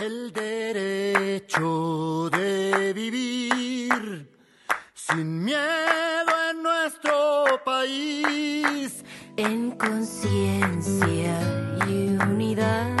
El derecho de vivir sin miedo en nuestro país. En conciencia y unidad.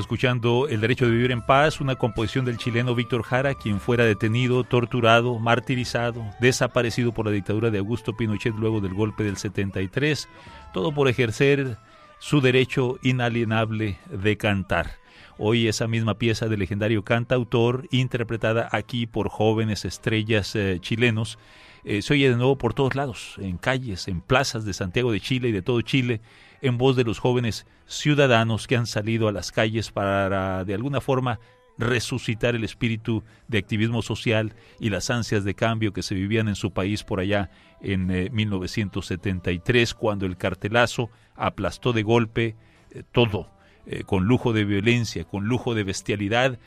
Escuchando El Derecho de Vivir en Paz, una composición del chileno Víctor Jara, quien fuera detenido, torturado, martirizado, desaparecido por la dictadura de Augusto Pinochet luego del golpe del 73, todo por ejercer su derecho inalienable de cantar. Hoy esa misma pieza del legendario cantautor, interpretada aquí por jóvenes estrellas eh, chilenos, eh, se oye de nuevo por todos lados, en calles, en plazas de Santiago de Chile y de todo Chile, en voz de los jóvenes ciudadanos que han salido a las calles para, de alguna forma, resucitar el espíritu de activismo social y las ansias de cambio que se vivían en su país por allá en eh, 1973, cuando el cartelazo aplastó de golpe eh, todo, eh, con lujo de violencia, con lujo de bestialidad.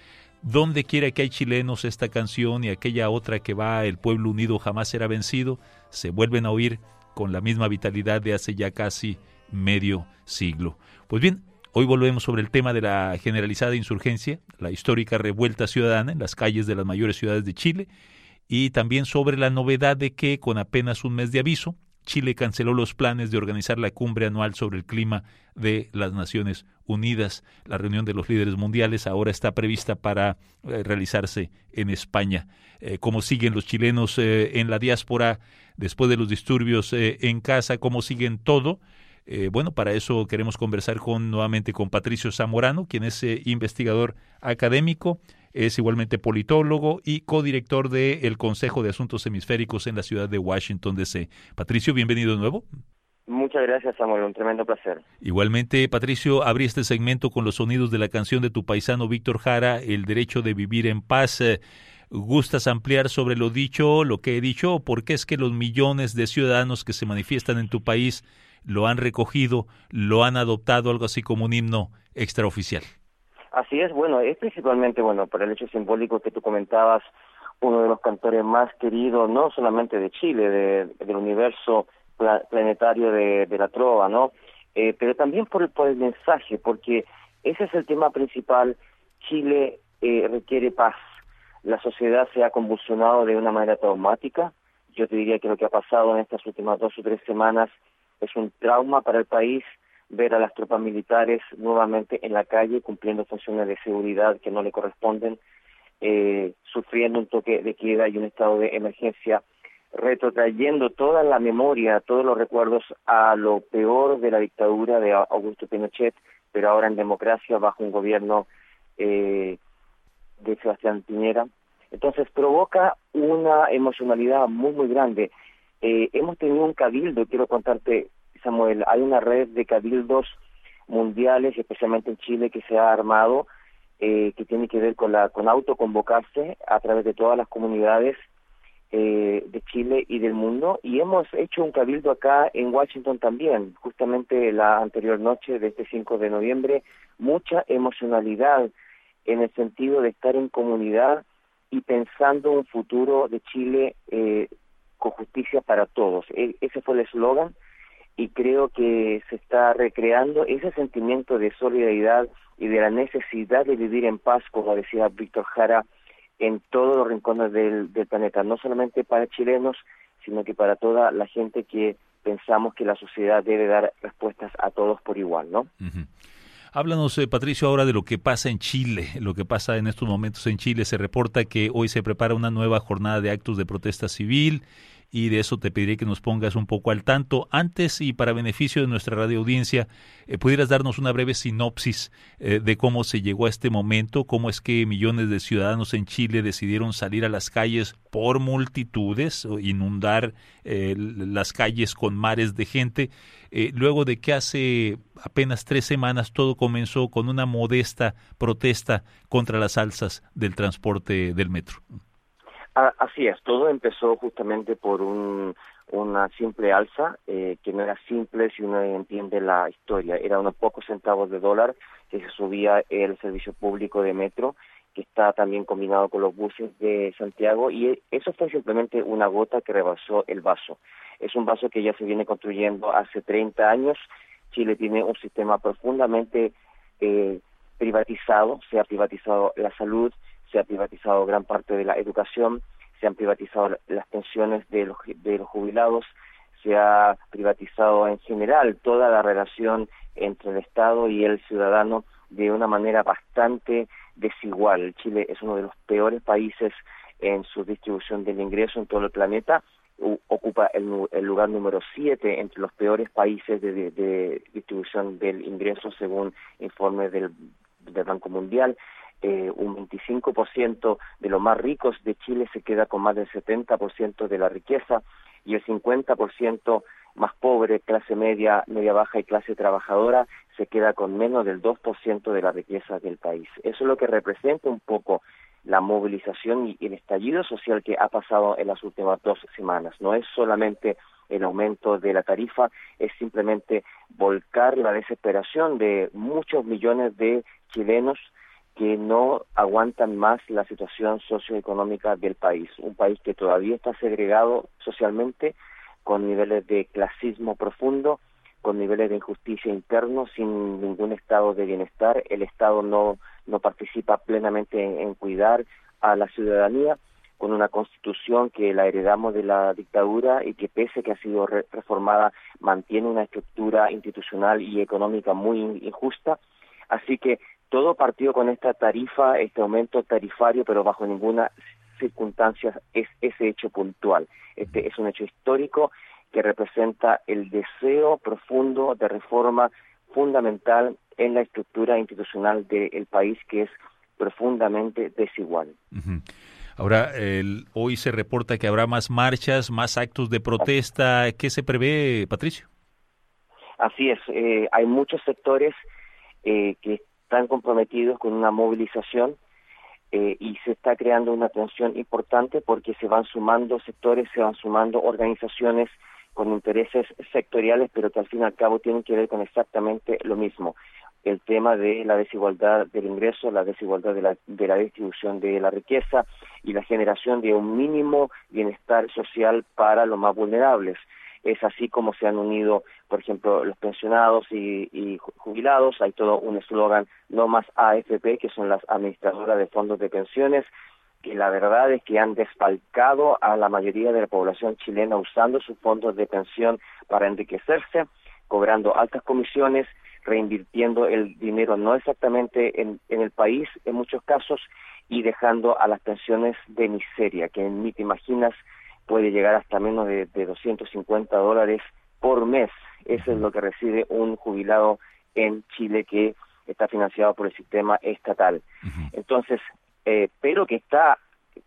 Donde quiera que hay chilenos, esta canción y aquella otra que va El pueblo unido jamás será vencido, se vuelven a oír con la misma vitalidad de hace ya casi medio siglo. Pues bien, hoy volvemos sobre el tema de la generalizada insurgencia, la histórica revuelta ciudadana en las calles de las mayores ciudades de Chile, y también sobre la novedad de que, con apenas un mes de aviso, Chile canceló los planes de organizar la cumbre anual sobre el clima de las Naciones Unidas. La reunión de los líderes mundiales ahora está prevista para eh, realizarse en España. Eh, ¿Cómo siguen los chilenos eh, en la diáspora después de los disturbios en casa? ¿Cómo siguen todo? Bueno, para eso queremos conversar con nuevamente con Patricio Zamorano, quien es investigador académico, es igualmente politólogo y codirector del Consejo de Asuntos Hemisféricos en la ciudad de Washington, D.C. Patricio, bienvenido de nuevo. Muchas gracias, Samuel. Un tremendo placer. Igualmente, Patricio, abrí este segmento con los sonidos de la canción de tu paisano Víctor Jara, El derecho de vivir en paz. ¿Gustas ampliar sobre lo dicho, lo que he dicho? ¿Por qué es que los millones de ciudadanos que se manifiestan en tu país lo han recogido, lo han adoptado, algo así como un himno extraoficial? Así es, bueno, es principalmente, bueno, por el hecho simbólico que tú comentabas, uno de los cantores más queridos, no solamente de Chile, de, del universo planetario de, la trova, ¿no? Eh, pero también por el, por el mensaje, porque ese es el tema principal. Chile eh, requiere paz. La sociedad se ha convulsionado de una manera traumática. Yo te diría que lo que ha pasado en estas últimas dos o tres semanas es un trauma para el país ver a las tropas militares nuevamente en la calle cumpliendo funciones de seguridad que no le corresponden, eh, sufriendo un toque de queda y un estado de emergencia, retrotrayendo toda la memoria, todos los recuerdos a lo peor de la dictadura de Augusto Pinochet, pero ahora en democracia bajo un gobierno eh, de Sebastián Piñera. Entonces provoca una emocionalidad muy, muy grande. Eh, hemos tenido un cabildo, quiero contarte, Samuel, hay una red de cabildos mundiales, especialmente en Chile, que se ha armado, eh, que tiene que ver con la con autoconvocarse a través de todas las comunidades eh, de Chile y del mundo, y hemos hecho un cabildo acá en Washington también, justamente la anterior noche de este 5 de noviembre, mucha emocionalidad en el sentido de estar en comunidad y pensando un futuro de Chile eh, con justicia para todos. E ese fue el eslogan y creo que se está recreando ese sentimiento de solidaridad y de la necesidad de vivir en paz, como decía Víctor Jara, en todos los rincones del, del planeta, no solamente para chilenos, sino que para toda la gente que pensamos que la sociedad debe dar respuestas a todos por igual, ¿no? Ujú. Háblanos, eh, Patricio, ahora de lo que pasa en Chile, lo que pasa en estos momentos en Chile. Se reporta que hoy se prepara una nueva jornada de actos de protesta civil y de eso te pediré que nos pongas un poco al tanto. Antes y para beneficio de nuestra radio audiencia, eh, pudieras darnos una breve sinopsis eh, de cómo se llegó a este momento, cómo es que millones de ciudadanos en Chile decidieron salir a las calles por multitudes, inundar eh, las calles con mares de gente, luego de que hace apenas tres semanas todo comenzó con una modesta protesta contra las alzas del transporte del metro. Así es, todo empezó justamente por un, una simple alza, eh, que no era simple si uno entiende la historia, era unos pocos centavos de dólar que se subía el servicio público de metro, que está también combinado con los buses de Santiago, y eso fue simplemente una gota que rebasó el vaso. Es un vaso que ya se viene construyendo hace 30 años. Chile tiene un sistema profundamente eh, privatizado, se ha privatizado la salud, se ha privatizado gran parte de la educación, se han privatizado las pensiones de los, de los jubilados, se ha privatizado en general toda la relación entre el Estado y el ciudadano de una manera bastante desigual. Chile es uno de los peores países en su distribución del ingreso en todo el planeta, ocupa el, el lugar número siete entre los peores países de, distribución del ingreso según informes del Banco Mundial. Eh, un 25% de los más ricos de Chile se queda con más del 70% de la riqueza y el 50% más pobre, clase media, media baja y clase trabajadora se queda con menos del 2% de la riqueza del país. Eso es lo que representa un poco la movilización y el estallido social que ha pasado en las últimas dos semanas. No es solamente el aumento de la tarifa, es simplemente volcar la desesperación de muchos millones de chilenos que no aguantan más la situación socioeconómica del país. Un país que todavía está segregado socialmente, con niveles de clasismo profundo, con niveles de injusticia interno, sin ningún estado de bienestar. El Estado no, no participa plenamente en, cuidar a la ciudadanía, con una constitución que la heredamos de la dictadura y que pese que ha sido re- reformada, mantiene una estructura institucional y económica muy in- injusta. Así que todo partió con esta tarifa, este aumento tarifario, pero bajo ninguna circunstancia es ese hecho puntual. Este es un hecho histórico que representa el deseo profundo de reforma fundamental en la estructura institucional del país que es profundamente desigual. Ahora, el- hoy se reporta que habrá más marchas, más actos de protesta. ¿Qué se prevé, Patricio? Así es, eh, hay muchos sectores eh, que están comprometidos con una movilización eh, y se está creando una tensión importante porque se van sumando sectores, se van sumando organizaciones con intereses sectoriales, pero que al fin y al cabo tienen que ver con exactamente lo mismo. El tema de la desigualdad del ingreso, la desigualdad de la, de la distribución de la riqueza y la generación de un mínimo bienestar social para los más vulnerables. Es así como se han unido, por ejemplo, los pensionados y, y ju- jubilados. Hay todo un eslogan, no más AFP, que son las administradoras de fondos de pensiones, que la verdad es que han desfalcado a la mayoría de la población chilena usando sus fondos de pensión para enriquecerse, cobrando altas comisiones, reinvirtiendo el dinero no exactamente en, en el país en muchos casos y dejando a las pensiones de miseria, que ni te imaginas puede llegar hasta menos de, de 250 dólares por mes. Eso es lo que recibe un jubilado en Chile que está financiado por el sistema estatal. Entonces, eh, pero que está,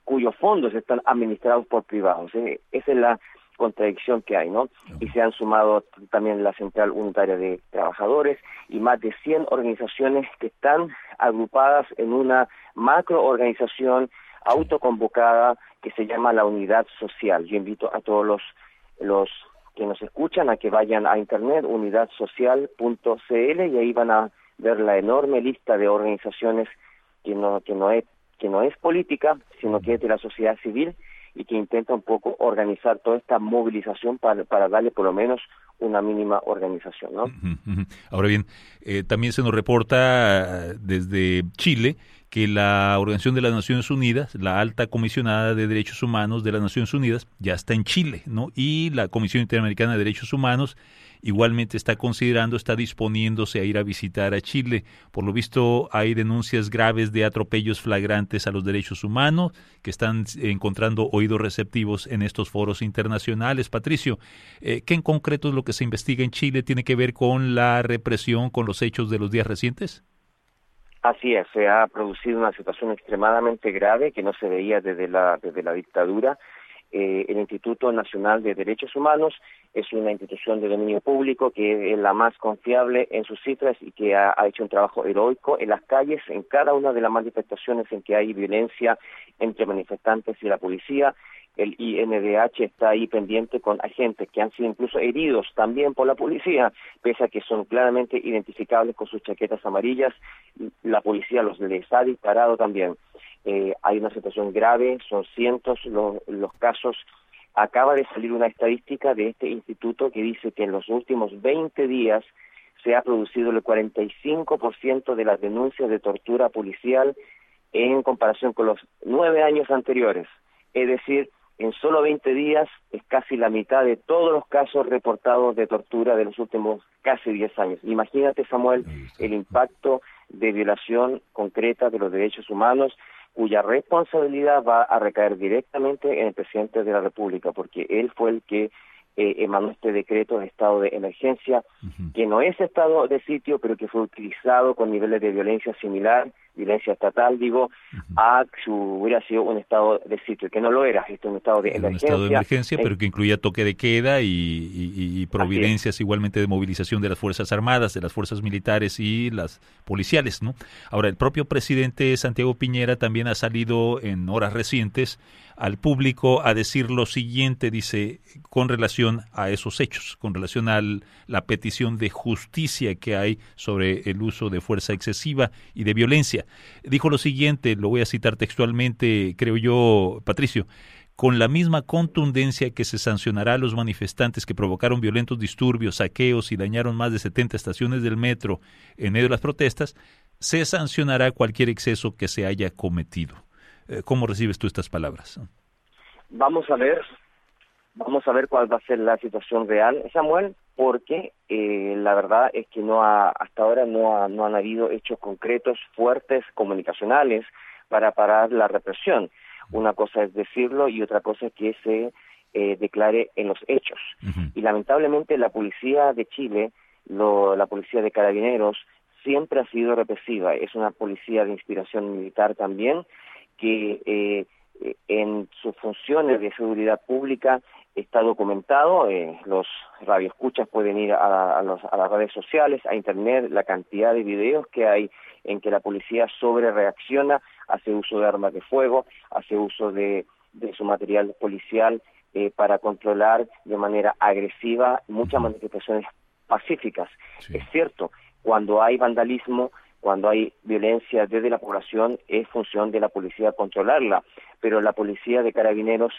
cuyos fondos están administrados por privados. ¿eh? Esa es la contradicción que hay, ¿no? Y se han sumado también la Central Unitaria de Trabajadores y más de 100 organizaciones que están agrupadas en una macroorganización autoconvocada que se llama la Unidad Social. Yo invito a todos los, los que nos escuchan a que vayan a internet unidadsocial.cl y ahí van a ver la enorme lista de organizaciones que no que no es que no es política, sino que es de la sociedad civil y que intenta un poco organizar toda esta movilización para, para darle por lo menos una mínima organización, ¿no? Ahora bien, eh, también se nos reporta desde Chile que la Organización de las Naciones Unidas, la alta comisionada de Derechos Humanos de las Naciones Unidas, ya está en Chile, ¿no? Y la Comisión Interamericana de Derechos Humanos igualmente está considerando, está disponiéndose a ir a visitar a Chile. Por lo visto hay denuncias graves de atropellos flagrantes a los derechos humanos que están encontrando oídos receptivos en estos foros internacionales. Patricio, eh, ¿qué en concreto es lo que se investiga en Chile? ¿Tiene que ver con la represión, con los hechos de los días recientes? Así es, se ha producido una situación extremadamente grave que no se veía desde la, desde la dictadura. Eh, el Instituto Nacional de Derechos Humanos es una institución de dominio público que es la más confiable en sus cifras y que ha, ha, hecho un trabajo heroico en las calles, en cada una de las manifestaciones en que hay violencia entre manifestantes y la policía. El INDH está ahí pendiente con agentes que han sido incluso heridos también por la policía, pese a que son claramente identificables con sus chaquetas amarillas. La policía los les ha disparado también. Eh, hay una situación grave, son cientos los, los casos. Acaba de salir una estadística de este instituto que dice que en los últimos 20 días se ha producido el 45% de las denuncias de tortura policial en comparación con los nueve años anteriores. Es decir, en solo 20 días es casi la mitad de todos los casos reportados de tortura de los últimos casi 10 años. Imagínate, Samuel, el impacto de violación concreta de los derechos humanos cuya responsabilidad va a recaer directamente en el presidente de la República, porque él fue el que eh, emanó este decreto de estado de emergencia, uh -huh. que no es estado de sitio, pero que fue utilizado con niveles de violencia similar, violencia estatal, digo, a si hubiera sido un estado de sitio, que no lo era, esto es un estado de era emergencia. Un estado de emergencia, eh, pero que incluía toque de queda y, y, y providencias igualmente de movilización de las Fuerzas Armadas, de las Fuerzas Militares y las policiales, ¿no? Ahora, el propio presidente Santiago Piñera también ha salido en horas recientes al público a decir lo siguiente, dice, con relación a esos hechos, con relación a la petición de justicia que hay sobre el uso de fuerza excesiva y de violencia. Dijo lo siguiente, lo voy a citar textualmente, creo yo, Patricio, con la misma contundencia que se sancionará a los manifestantes que provocaron violentos disturbios, saqueos y dañaron más de 70 estaciones del metro en medio de las protestas, se sancionará cualquier exceso que se haya cometido. ¿Cómo recibes tú estas palabras? Vamos a ver, vamos a ver cuál va a ser la situación real, Samuel, porque eh, la verdad es que no ha, hasta ahora no, ha, no han habido hechos concretos, fuertes, comunicacionales para parar la represión. Una cosa es decirlo y otra cosa es que se eh, declare en los hechos. Uh -huh. Y lamentablemente la policía de Chile, lo, la policía de carabineros, siempre ha sido represiva. Es una policía de inspiración militar también que eh, en sus funciones de seguridad pública está documentado, eh, los radioescuchas pueden ir a, a, los, a, las redes sociales, a internet, la cantidad de videos que hay en que la policía sobre reacciona, hace uso de armas de fuego, hace uso de, de su material policial eh, para controlar de manera agresiva muchas manifestaciones pacíficas. Sí. Es cierto, cuando hay vandalismo, cuando hay violencia desde la población es función de la policía controlarla, pero la policía de carabineros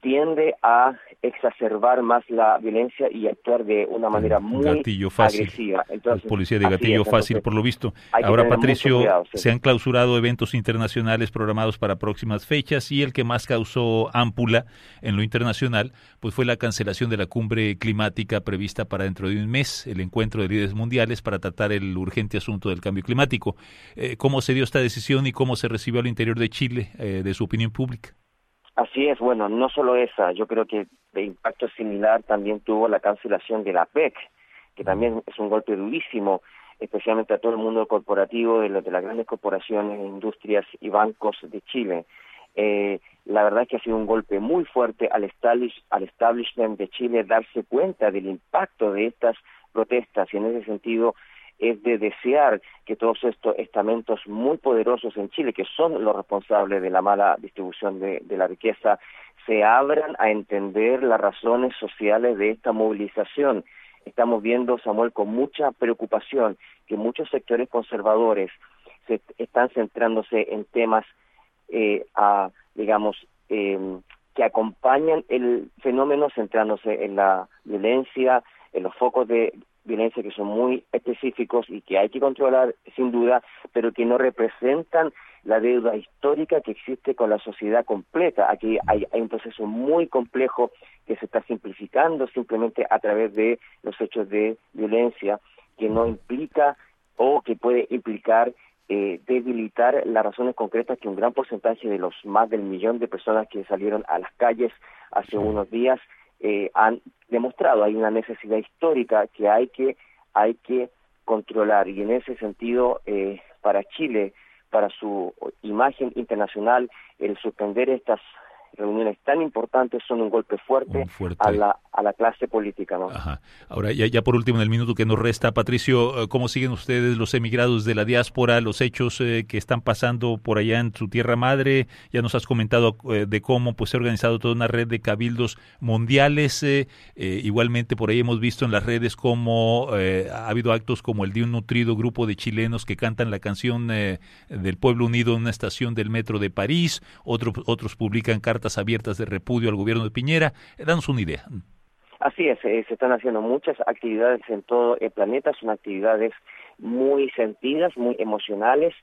tiende a exacerbar más la violencia y actuar de una manera muy gatillo fácil. agresiva. Entonces, es policía de gatillo es, fácil, por lo visto. Ahora, Patricio, cuidado, sí. se han clausurado eventos internacionales programados para próximas fechas y el que más causó ámpula en lo internacional pues fue la cancelación de la cumbre climática prevista para dentro de un mes, el encuentro de líderes mundiales para tratar el urgente asunto del cambio climático. Eh, ¿Cómo se dio esta decisión y cómo se recibió al interior de Chile eh, de su opinión pública? Así es, bueno, no solo esa, yo creo que de impacto similar también tuvo la cancelación de la PEC, que también es un golpe durísimo, especialmente a todo el mundo corporativo, de, de las grandes corporaciones, industrias y bancos de Chile. Eh, la verdad es que ha sido un golpe muy fuerte al, establish, al establishment de Chile darse cuenta del impacto de estas protestas y en ese sentido es de desear que todos estos estamentos muy poderosos en Chile, que son los responsables de la mala distribución de, la riqueza, se abran a entender las razones sociales de esta movilización. Estamos viendo, Samuel, con mucha preocupación que muchos sectores conservadores se están centrándose en temas, eh, a, digamos, eh, que acompañan el fenómeno, centrándose en la violencia, en los focos de violencia que son muy específicos y que hay que controlar sin duda, pero que no representan la deuda histórica que existe con la sociedad completa. Aquí hay, hay un proceso muy complejo que se está simplificando simplemente a través de los hechos de violencia que no implica o que puede implicar eh, debilitar las razones concretas que un gran porcentaje de los más del millón de personas que salieron a las calles hace unos días eh, han demostrado. Hay una necesidad histórica que hay que hay que controlar y en ese sentido eh, para Chile, para su imagen internacional, el suspender estas reuniones tan importantes son un golpe fuerte, Un fuerte. A, la, a la clase política. ¿no? Ajá. Ahora, ya, ya por último, en el minuto que nos resta, Patricio, eh, ¿cómo siguen ustedes los emigrados de la diáspora, los hechos eh, que están pasando por allá en su tierra madre? Ya nos has comentado eh, de cómo pues, se ha organizado toda una red de cabildos mundiales. eh, igualmente, por ahí hemos visto en las redes cómo ha habido actos como el de un nutrido grupo de chilenos que cantan la canción eh, del Pueblo Unido en una estación del metro de París. Otro- otros publican cartas abiertas de repudio al gobierno de Piñera. Eh, danos una idea. Así es, eh, se están haciendo muchas actividades en todo el planeta, son actividades muy sentidas, muy emocionales.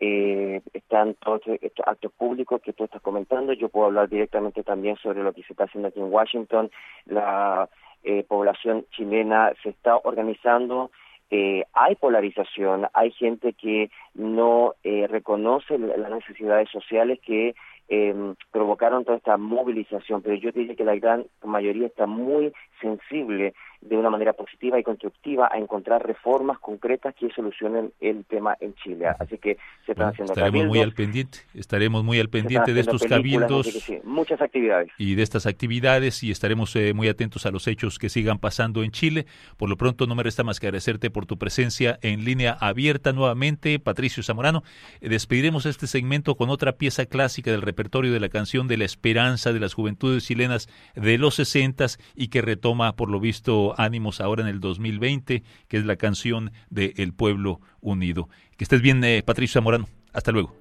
Eh, están todos estos actos públicos que tú estás comentando. Yo puedo hablar directamente también sobre lo que se está haciendo aquí en Washington. La eh, población chilena se está organizando. Eh, hay polarización, hay gente que no eh, reconoce las necesidades sociales que eh, provocaron toda esta movilización, pero yo diría que la gran mayoría está muy sensible de una manera positiva y constructiva a encontrar reformas concretas que solucionen el tema en Chile. Así que se están Bueno, haciendo estaremos muy al pendiente, estaremos muy al pendiente de estos cabildos sí, muchas actividades. y de estas actividades y estaremos eh, muy atentos a los hechos que sigan pasando en Chile. Por lo pronto no me resta más que agradecerte por tu presencia en línea abierta nuevamente, Patricio Zamorano. Eh, despediremos este segmento con otra pieza clásica del repertorio de la canción de la esperanza de las juventudes chilenas de los sesentas y que retoma por lo visto ánimos ahora en el 2020, que es la canción de El Pueblo Unido. Que estés bien, eh, Patricio Zamorano. Hasta luego.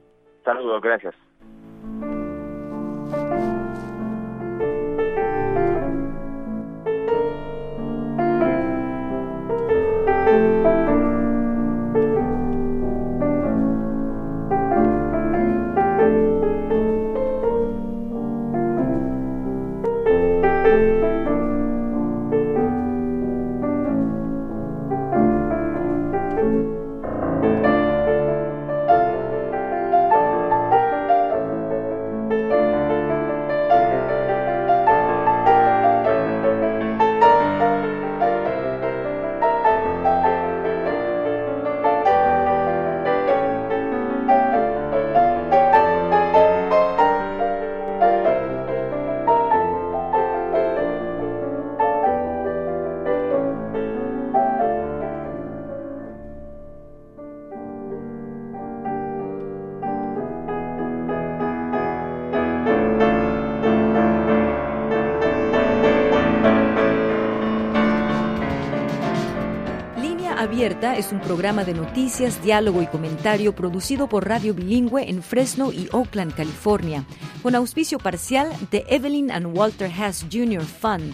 Gracias. Es un programa de noticias, diálogo y comentario producido por Radio Bilingüe en Fresno y Oakland, California, con auspicio parcial de Evelyn and Walter Haas Jr. Fund,